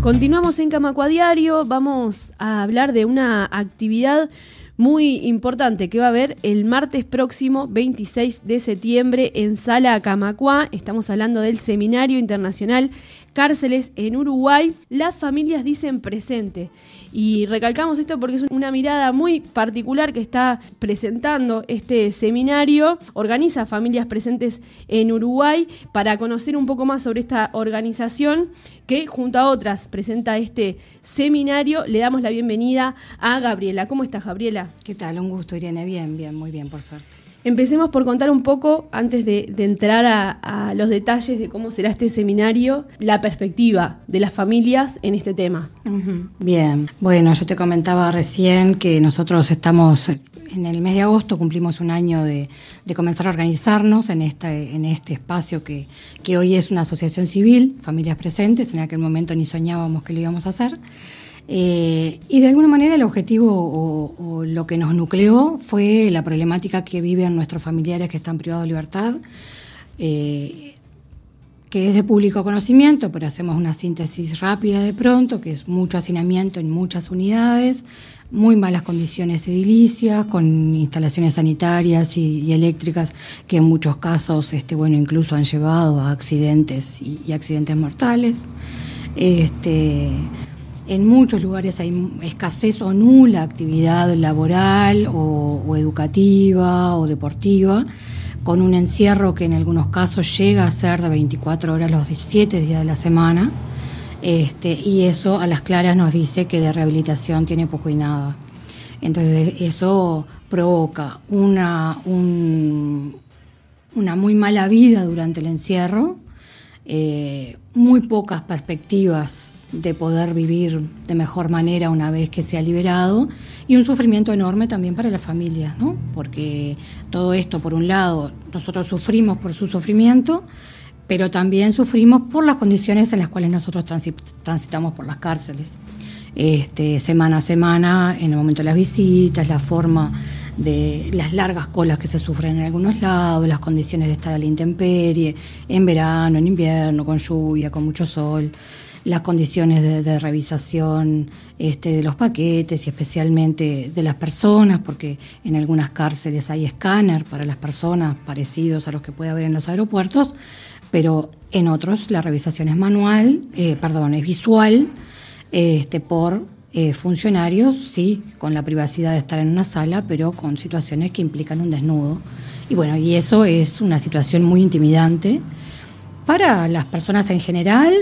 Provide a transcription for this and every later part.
Continuamos en Camacuadiario, vamos a hablar de una actividad muy importante que va a haber el martes próximo 26 de septiembre en Sala Camacuá. Estamos hablando del Seminario Internacional Cárceles en Uruguay. Las familias dicen presente. Y recalcamos esto porque es una mirada muy particular que está presentando este seminario. Organiza familias presentes en Uruguay para conocer un poco más sobre esta organización que junto a otras presenta este seminario. Le damos la bienvenida a Gabriela. ¿Cómo estás, Gabriela? ¿Qué tal? Un gusto, Irene. Bien, bien, muy bien, por suerte. Empecemos por contar un poco, antes de, entrar a, los detalles de cómo será este seminario, la perspectiva de las familias en este tema. Bien, bueno, yo te comentaba recién que nosotros estamos, en el mes de agosto cumplimos un año de, comenzar a organizarnos en, esta, en este espacio que, que hoy es una asociación civil, Familias Presentes, en aquel momento ni soñábamos que lo íbamos a hacer. Eh, y de alguna manera el objetivo o, lo que nos nucleó fue la problemática que viven nuestros familiares que están privados de libertad, eh, que es de público conocimiento, pero hacemos una síntesis rápida de pronto, que es mucho hacinamiento en muchas unidades, muy malas condiciones edilicias, con instalaciones sanitarias y, eléctricas que en muchos casos, este, bueno, incluso han llevado a accidentes y, y accidentes mortales. Este, en muchos lugares hay escasez o nula actividad laboral o, educativa o deportiva, con un encierro que en algunos casos llega a ser de 24 horas los 7 días de la semana. Este, y eso a las claras nos dice que de rehabilitación tiene poco y nada. Entonces eso provoca una, una muy mala vida durante el encierro, eh, muy pocas perspectivas de poder vivir de mejor manera una vez que se ha liberado y un sufrimiento enorme también para las familias, ¿no? porque todo esto, por un lado, nosotros sufrimos por su sufrimiento, pero también sufrimos por las condiciones en las cuales nosotros transitamos por las cárceles. Este, semana a semana, en el momento de las visitas, la forma de las largas colas que se sufren en algunos lados, las condiciones de estar a la intemperie, en verano, en invierno, con lluvia, con mucho sol las condiciones de, revisación este, de los paquetes y especialmente de las personas, porque en algunas cárceles hay escáner para las personas parecidos a los que puede haber en los aeropuertos, pero en otros la revisación es manual, eh, perdón, es visual, este, por eh, funcionarios, sí, con la privacidad de estar en una sala, pero con situaciones que implican un desnudo. Y bueno, y eso es una situación muy intimidante para las personas en general,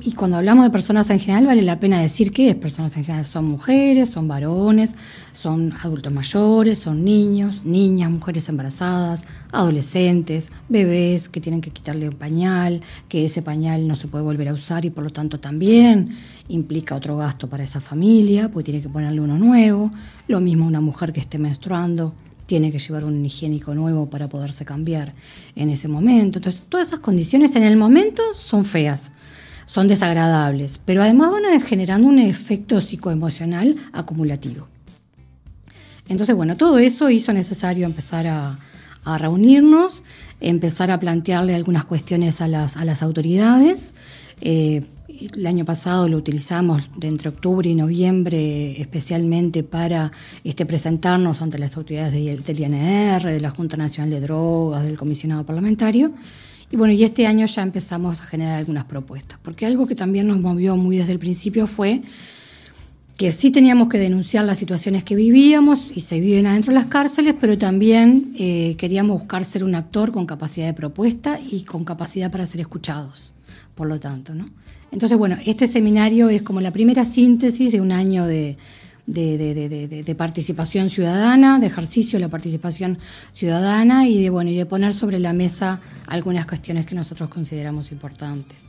y cuando hablamos de personas en general, vale la pena decir que es personas en general. Son mujeres, son varones, son adultos mayores, son niños, niñas, mujeres embarazadas, adolescentes, bebés que tienen que quitarle un pañal, que ese pañal no se puede volver a usar y por lo tanto también implica otro gasto para esa familia, porque tiene que ponerle uno nuevo. Lo mismo una mujer que esté menstruando tiene que llevar un higiénico nuevo para poderse cambiar en ese momento. Entonces, todas esas condiciones en el momento son feas son desagradables, pero además van generando un efecto psicoemocional acumulativo. Entonces, bueno, todo eso hizo necesario empezar a, reunirnos, empezar a plantearle algunas cuestiones a las, autoridades. Eh, el año pasado lo utilizamos entre octubre y noviembre especialmente para este, presentarnos ante las autoridades del INR, de la Junta Nacional de Drogas, del comisionado parlamentario. Y bueno, y este año ya empezamos a generar algunas propuestas, porque algo que también nos movió muy desde el principio fue que sí teníamos que denunciar las situaciones que vivíamos y se viven adentro de las cárceles, pero también eh, queríamos buscar ser un actor con capacidad de propuesta y con capacidad para ser escuchados, por lo tanto. ¿no? Entonces, bueno, este seminario es como la primera síntesis de un año de, de, participación ciudadana, de ejercicio de la participación ciudadana y de, bueno, y de poner sobre la mesa algunas cuestiones que nosotros consideramos importantes.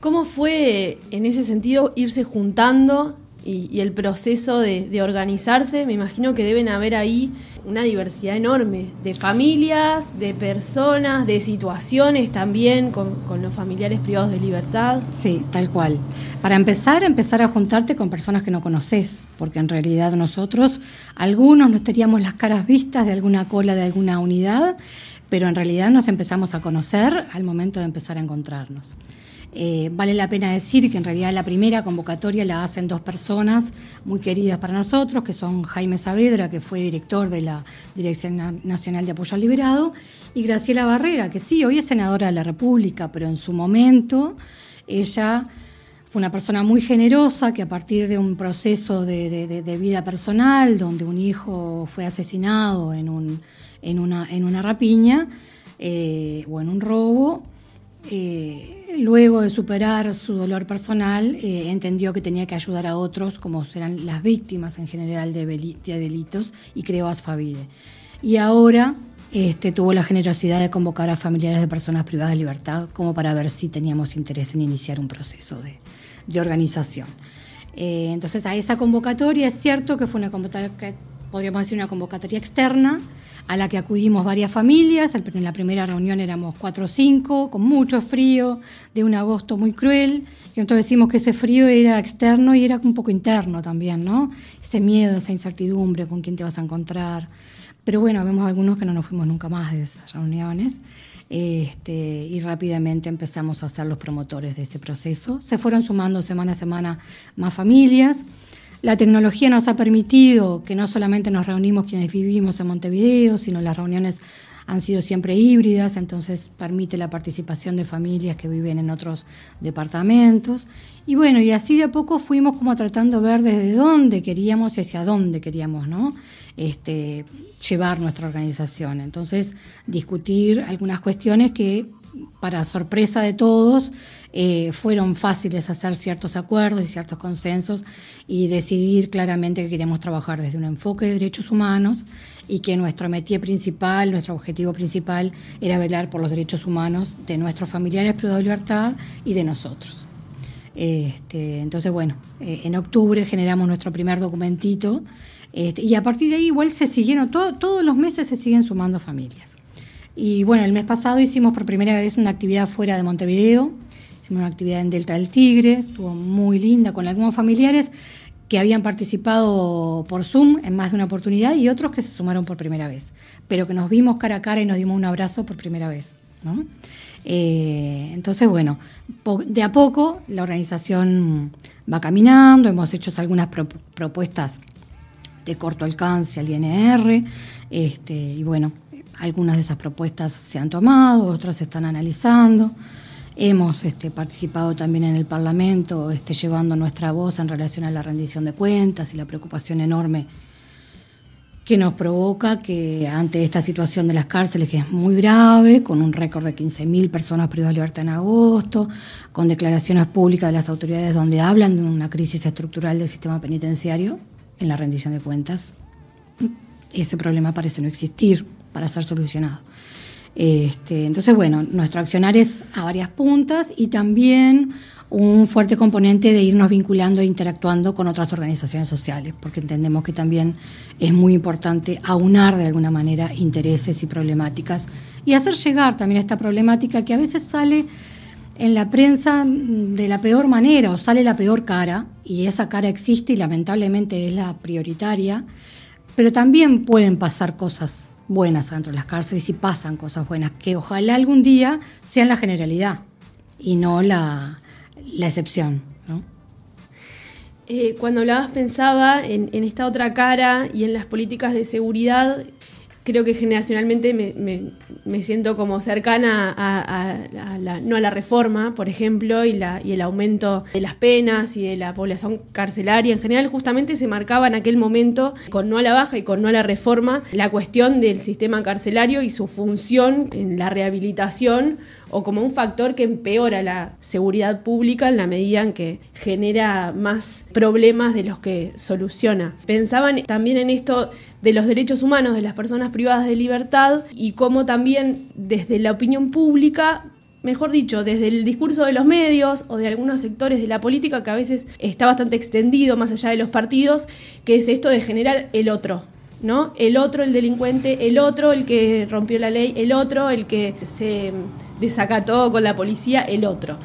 ¿Cómo fue en ese sentido irse juntando y, el proceso de, organizarse, me imagino que deben haber ahí una diversidad enorme de familias, de personas, de situaciones también con, los familiares privados de libertad. Sí, tal cual. Para empezar, empezar a juntarte con personas que no conoces, porque en realidad nosotros, algunos nos teníamos las caras vistas de alguna cola de alguna unidad, pero en realidad nos empezamos a conocer al momento de empezar a encontrarnos. Eh, vale la pena decir que en realidad la primera convocatoria la hacen dos personas muy queridas para nosotros, que son Jaime Saavedra, que fue director de la Dirección Nacional de Apoyo al Liberado, y Graciela Barrera, que sí, hoy es senadora de la República, pero en su momento ella fue una persona muy generosa que a partir de un proceso de, vida personal, donde un hijo fue asesinado en, un, en, una, en una rapiña eh, o en un robo, eh, luego de superar su dolor personal, eh, entendió que tenía que ayudar a otros, como serán las víctimas en general de, delitos, y creó Asfavide. Y ahora este, tuvo la generosidad de convocar a familiares de personas privadas de libertad, como para ver si teníamos interés en iniciar un proceso de, organización. Eh, entonces, a esa convocatoria es cierto que fue una convocatoria, podríamos decir, una convocatoria externa a la que acudimos varias familias. En la primera reunión éramos cuatro o cinco, con mucho frío, de un agosto muy cruel. Y nosotros decimos que ese frío era externo y era un poco interno también, ¿no? Ese miedo, esa incertidumbre, con quién te vas a encontrar. Pero bueno, vemos algunos que no nos fuimos nunca más de esas reuniones. Este, y rápidamente empezamos a ser los promotores de ese proceso. Se fueron sumando semana a semana más familias. La tecnología nos ha permitido que no solamente nos reunimos quienes vivimos en Montevideo, sino las reuniones han sido siempre híbridas, entonces permite la participación de familias que viven en otros departamentos. Y bueno, y así de a poco fuimos como tratando de ver desde dónde queríamos y hacia dónde queríamos, ¿no? Este, llevar nuestra organización. Entonces, discutir algunas cuestiones que, para sorpresa de todos, eh, fueron fáciles hacer ciertos acuerdos y ciertos consensos y decidir claramente que queríamos trabajar desde un enfoque de derechos humanos y que nuestro métier principal, nuestro objetivo principal era velar por los derechos humanos de nuestros familiares privados de libertad y de nosotros. Este, entonces, bueno, eh, en octubre generamos nuestro primer documentito este, y a partir de ahí igual se siguieron, todos los meses se siguen sumando familias. Y bueno, el mes pasado hicimos por primera vez una actividad fuera de Montevideo, Hicimos una actividad en Delta del Tigre, estuvo muy linda con algunos familiares que habían participado por Zoom en más de una oportunidad y otros que se sumaron por primera vez, pero que nos vimos cara a cara y nos dimos un abrazo por primera vez. Eh, entonces, bueno, de a poco la organización va caminando, hemos hecho algunas propuestas de corto alcance al INR, este, y bueno, algunas de esas propuestas se han tomado, otras se están analizando. Hemos este, participado también en el Parlamento, este, llevando nuestra voz en relación a la rendición de cuentas y la preocupación enorme que nos provoca que ante esta situación de las cárceles, que es muy grave, con un récord de 15.000 personas privadas de libertad en agosto, con declaraciones públicas de las autoridades donde hablan de una crisis estructural del sistema penitenciario en la rendición de cuentas, ese problema parece no existir para ser solucionado. Este, entonces, bueno, nuestro accionar es a varias puntas y también un fuerte componente de irnos vinculando e interactuando con otras organizaciones sociales, porque entendemos que también es muy importante aunar de alguna manera intereses y problemáticas y hacer llegar también esta problemática que a veces sale en la prensa de la peor manera o sale la peor cara, y esa cara existe y lamentablemente es la prioritaria pero también pueden pasar cosas buenas dentro de las cárceles y pasan cosas buenas, que ojalá algún día sean la generalidad y no la, excepción. Eh, cuando hablabas pensaba en, en, esta otra cara y en las políticas de seguridad creo que generacionalmente me, siento como cercana a, la, no a la reforma, por ejemplo, y, la, y el aumento de las penas y de la población carcelaria. En general, justamente se marcaba en aquel momento, con no a la baja y con no a la reforma, la cuestión del sistema carcelario y su función en la rehabilitación o como un factor que empeora la seguridad pública en la medida en que genera más problemas de los que soluciona. Pensaban también en esto de los derechos humanos de las personas privadas de libertad y cómo también desde la opinión pública mejor dicho, desde el discurso de los medios o de algunos sectores de la política que a veces está bastante extendido más allá de los partidos, que es esto de generar el otro, ¿no? El otro, el delincuente, el otro, el que rompió la ley, el otro, el que se desacató con la policía, el otro.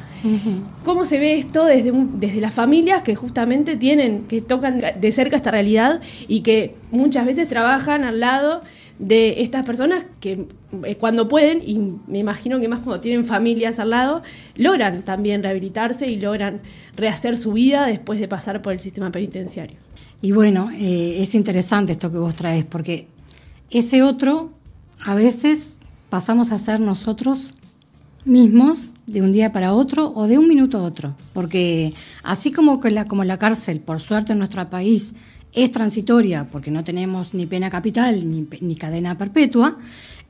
¿Cómo se ve esto desde, desde las familias que justamente tienen, que tocan de cerca esta realidad y que muchas veces trabajan al lado de estas personas que eh, cuando pueden, y me imagino que más cuando tienen familias al lado, logran también rehabilitarse y logran rehacer su vida después de pasar por el sistema penitenciario. Y bueno, eh, es interesante esto que vos traes, porque ese otro a veces pasamos a ser nosotros mismos de un día para otro o de un minuto a otro. Porque así como, que la, como la cárcel, por suerte en nuestro país, es transitoria porque no tenemos ni pena capital ni, cadena perpetua,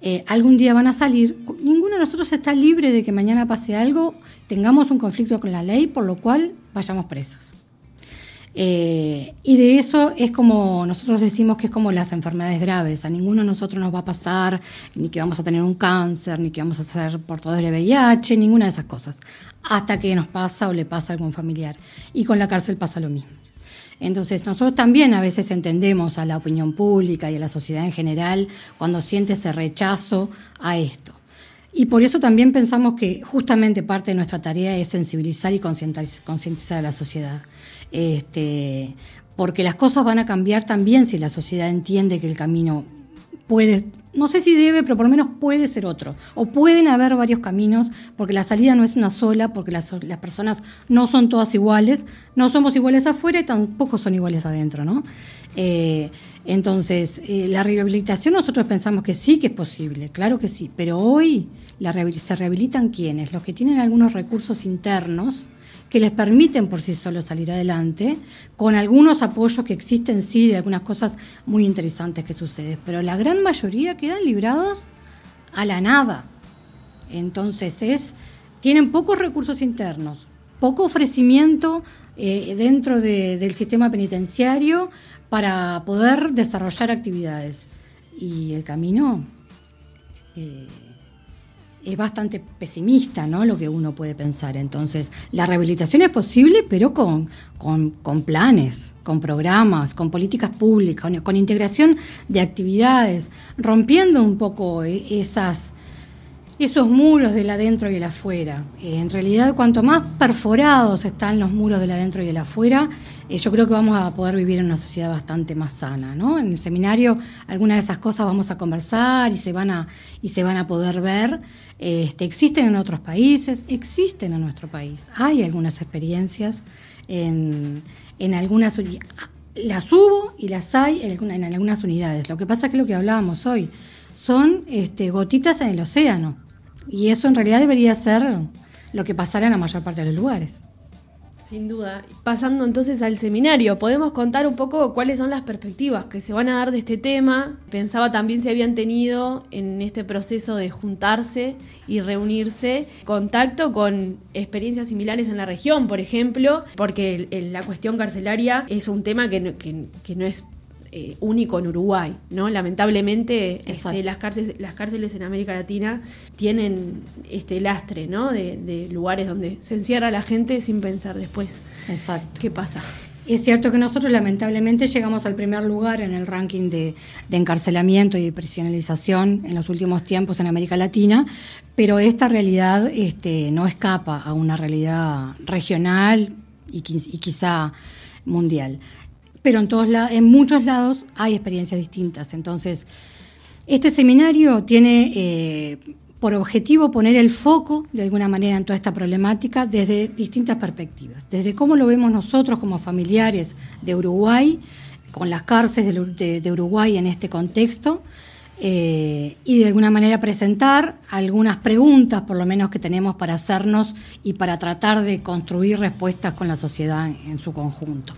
eh, algún día van a salir. Ninguno de nosotros está libre de que mañana pase algo, tengamos un conflicto con la ley, por lo cual vayamos presos. Eh, y de eso es como nosotros decimos que es como las enfermedades graves. A ninguno de nosotros nos va a pasar ni que vamos a tener un cáncer, ni que vamos a ser portadores de VIH, ninguna de esas cosas. Hasta que nos pasa o le pasa a algún familiar. Y con la cárcel pasa lo mismo. Entonces, nosotros también a veces entendemos a la opinión pública y a la sociedad en general cuando siente ese rechazo a esto. Y por eso también pensamos que justamente parte de nuestra tarea es sensibilizar y concientizar a la sociedad. Este, porque las cosas van a cambiar también si la sociedad entiende que el camino puede, no sé si debe, pero por lo menos puede ser otro. O pueden haber varios caminos, porque la salida no es una sola, porque las, personas no son todas iguales, no somos iguales afuera y tampoco son iguales adentro, ¿no? Eh, entonces, eh, la rehabilitación nosotros pensamos que sí que es posible, claro que sí, pero hoy la, se rehabilitan quienes, los que tienen algunos recursos internos, que les permiten por sí solos salir adelante, con algunos apoyos que existen, sí, de algunas cosas muy interesantes que suceden, pero la gran mayoría quedan librados a la nada. Entonces es, tienen pocos recursos internos, poco ofrecimiento eh, dentro del sistema penitenciario para poder desarrollar actividades. Y el camino... Eh, es bastante pesimista, ¿no? Lo que uno puede pensar. Entonces, la rehabilitación es posible, pero con, con, planes, con programas, con políticas públicas, con, integración de actividades, rompiendo un poco e, esas, esos muros del adentro y el afuera. en realidad, cuanto más perforados están los muros del adentro y el afuera, eh, yo creo que vamos a poder vivir en una sociedad bastante más sana. ¿no? En el seminario algunas de esas cosas vamos a conversar y se van a, y se van a poder ver. Este, existen en otros países, existen en nuestro país. Hay algunas experiencias en, en algunas las hubo y las hay en, algunas unidades. Lo que pasa es que lo que hablábamos hoy son este, gotitas en el océano. Y eso en realidad debería ser lo que pasara en la mayor parte de los lugares. Sin duda. Pasando entonces al seminario, ¿podemos contar un poco cuáles son las perspectivas que se van a dar de este tema? Pensaba también si habían tenido en este proceso de juntarse y reunirse contacto con experiencias similares en la región, por ejemplo, porque la cuestión carcelaria es un tema que que no es eh, único en Uruguay, ¿no? Lamentablemente este, las, cárceles, las cárceles en América Latina tienen este lastre, ¿no? De, lugares donde se encierra la gente sin pensar después Exacto. qué pasa. Es cierto que nosotros lamentablemente llegamos al primer lugar en el ranking de, encarcelamiento y de prisionalización en los últimos tiempos en América Latina, pero esta realidad este, no escapa a una realidad regional y, y quizá mundial pero en, muchos lados hay experiencias distintas. Entonces, este seminario tiene eh, por objetivo poner el foco, de alguna manera, en toda esta problemática desde distintas perspectivas. Desde cómo lo vemos nosotros como familiares de Uruguay, con las cárceles de, Uruguay en este contexto, eh, y de alguna manera presentar algunas preguntas, por lo menos que tenemos para hacernos y para tratar de construir respuestas con la sociedad en su conjunto.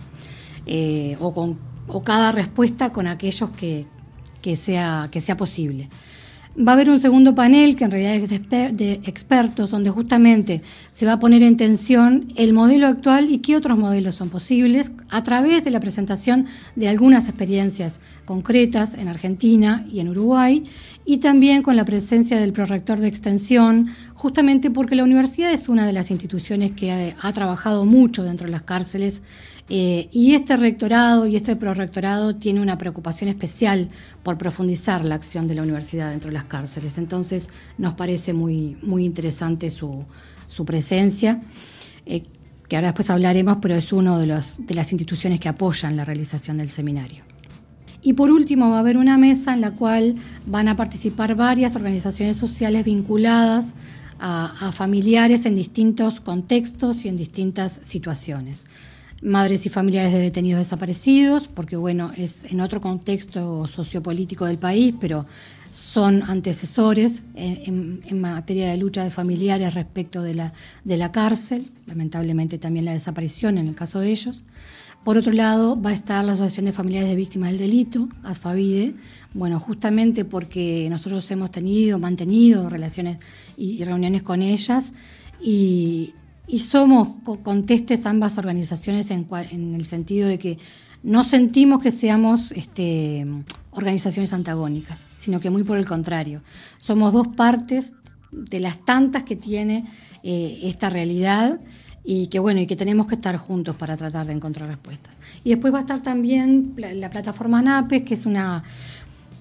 Eh, o, con, o cada respuesta con aquellos que, que, sea, que sea posible. Va a haber un segundo panel que en realidad es de, expertos, donde justamente se va a poner en tensión el modelo actual y qué otros modelos son posibles a través de la presentación de algunas experiencias concretas en Argentina y en Uruguay y también con la presencia del prorector de extensión, justamente porque la universidad es una de las instituciones que ha trabajado mucho dentro de las cárceles eh, y este rectorado y este prorectorado tiene una preocupación especial por profundizar la acción de la universidad dentro de las cárceles. Entonces nos parece muy, muy interesante su, presencia, eh, que ahora después hablaremos, pero es una de, de las instituciones que apoyan la realización del seminario. Y por último va a haber una mesa en la cual van a participar varias organizaciones sociales vinculadas a, familiares en distintos contextos y en distintas situaciones. Madres y familiares de detenidos desaparecidos, porque bueno, es en otro contexto sociopolítico del país, pero son antecesores en, materia de lucha de familiares respecto de la, de la cárcel, lamentablemente también la desaparición en el caso de ellos. Por otro lado, va a estar la Asociación de Familiares de Víctimas del Delito, ASFAVIDE, bueno, justamente porque nosotros hemos tenido, mantenido relaciones y, reuniones con ellas y, somos contestes ambas organizaciones en, en, el sentido de que no sentimos que seamos este, organizaciones antagónicas, sino que muy por el contrario. Somos dos partes de las tantas que tiene eh, esta realidad y que bueno, y que tenemos que estar juntos para tratar de encontrar respuestas. Y después va a estar también la, plataforma NAPES, que es una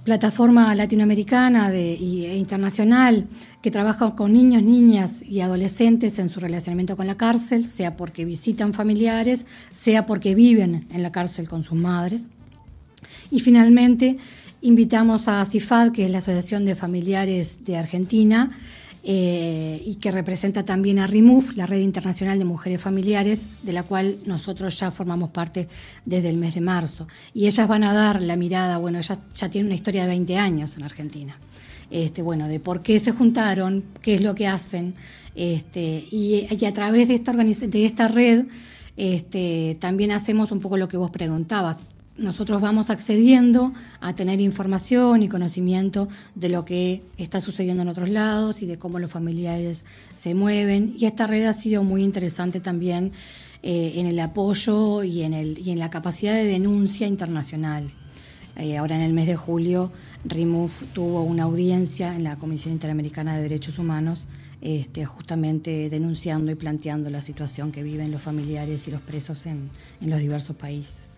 plataforma latinoamericana e internacional que trabaja con niños, niñas y adolescentes en su relacionamiento con la cárcel, sea porque visitan familiares, sea porque viven en la cárcel con sus madres. Y finalmente invitamos a CIFAD, que es la Asociación de Familiares de Argentina, eh, y que representa también a RIMUF, la Red Internacional de Mujeres Familiares, de la cual nosotros ya formamos parte desde el mes de marzo. Y ellas van a dar la mirada, bueno, ellas ya tienen una historia de 20 años en Argentina, este, bueno, de por qué se juntaron, qué es lo que hacen, este, y, a través de esta, de esta red este, también hacemos un poco lo que vos preguntabas, nosotros vamos accediendo a tener información y conocimiento de lo que está sucediendo en otros lados y de cómo los familiares se mueven. Y esta red ha sido muy interesante también eh, en el apoyo y en, el, y en la capacidad de denuncia internacional. Eh, ahora en el mes de julio, RIMUF tuvo una audiencia en la Comisión Interamericana de Derechos Humanos, este, justamente denunciando y planteando la situación que viven los familiares y los presos en los diversos países.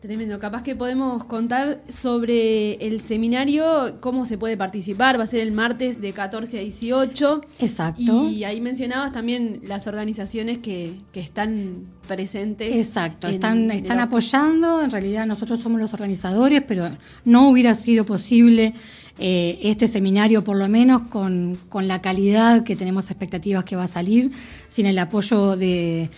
Tremendo. Capaz que podemos contar sobre el seminario, cómo se puede participar. Va a ser el martes de 14 a 18. Exacto. Y ahí mencionabas también las organizaciones que, están presentes. Exacto, están, están apoyando. En realidad nosotros somos los organizadores, pero no hubiera sido posible eh, este seminario, por lo menos con, con la calidad que tenemos expectativas que va a salir, sin el apoyo de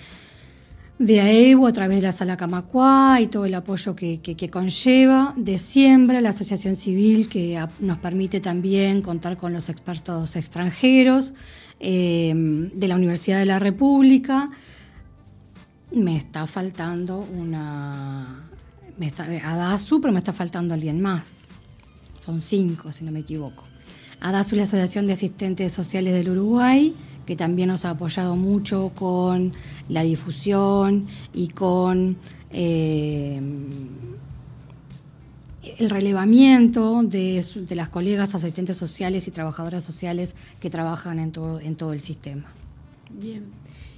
de AEBU a través de la Sala Camacuá y todo el apoyo que, conlleva, de Siembra, la asociación civil que nos permite también contar con los expertos extranjeros, eh, de la Universidad de la República. Me está faltando una... Me está, ADASU, pero me está faltando alguien más. Son cinco, si no me equivoco. ADASU es la Asociación de Asistentes Sociales del Uruguay, que también nos ha apoyado mucho con la difusión y con eh, el relevamiento de, las colegas asistentes sociales y trabajadoras sociales que trabajan en todo, en todo el sistema. Bien.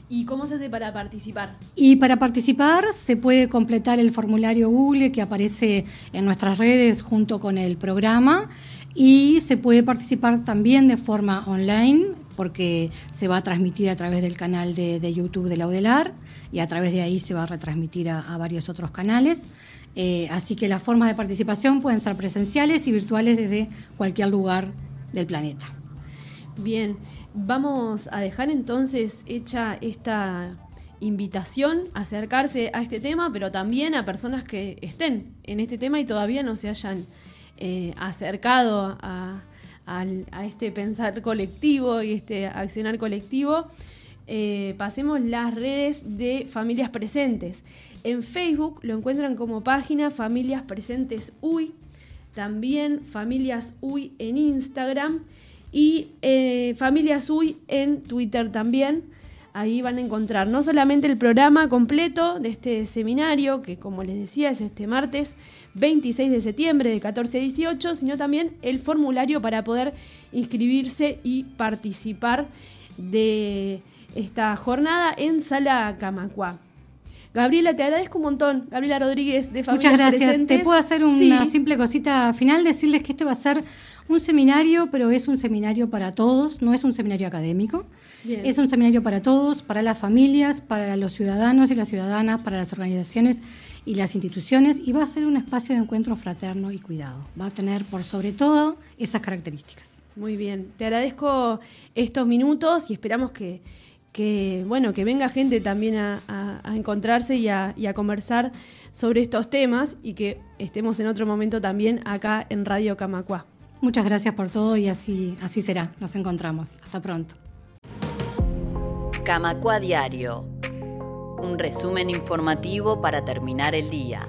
¿Y cómo se hace para participar? Y para participar se puede completar el formulario Google que aparece en nuestras redes junto con el programa y se puede participar también de forma online porque se va a transmitir a través del canal de, YouTube de la UDELAR y a través de ahí se va a retransmitir a, varios otros canales. Eh, así que las formas de participación pueden ser presenciales y virtuales desde cualquier lugar del planeta. Bien, vamos a dejar entonces hecha esta invitación a acercarse a este tema, pero también a personas que estén en este tema y todavía no se hayan eh, acercado a, este pensar colectivo y este accionar colectivo, eh, pasemos las redes de Familias Presentes. En Facebook lo encuentran como página Familias Presentes UI, también Familias UI en Instagram y eh, Familias UI en Twitter también. Ahí van a encontrar no solamente el programa completo de este seminario, que como les decía es este martes 26 de septiembre de 14 a 18, sino también el formulario para poder inscribirse y participar de esta jornada en Sala Camacua. Gabriela, te agradezco un montón. Gabriela Rodríguez de Familia Muchas gracias. Te puedo hacer una simple cosita final, decirles que este va a ser un seminario, pero es un seminario para todos, no es un seminario académico. Es un seminario para todos, para las familias, para los ciudadanos y las ciudadanas, para las organizaciones y las instituciones y va a ser un espacio de encuentro fraterno y cuidado. Va a tener por sobre todo esas características. Muy bien, te agradezco estos minutos y esperamos que, que bueno, que venga gente también a, encontrarse y a, y a, conversar sobre estos temas y que estemos en otro momento también acá en Radio Camacua. Muchas gracias por todo y así, así será. Nos encontramos. Hasta pronto. Camacua Diario. Un resumen informativo para terminar el día.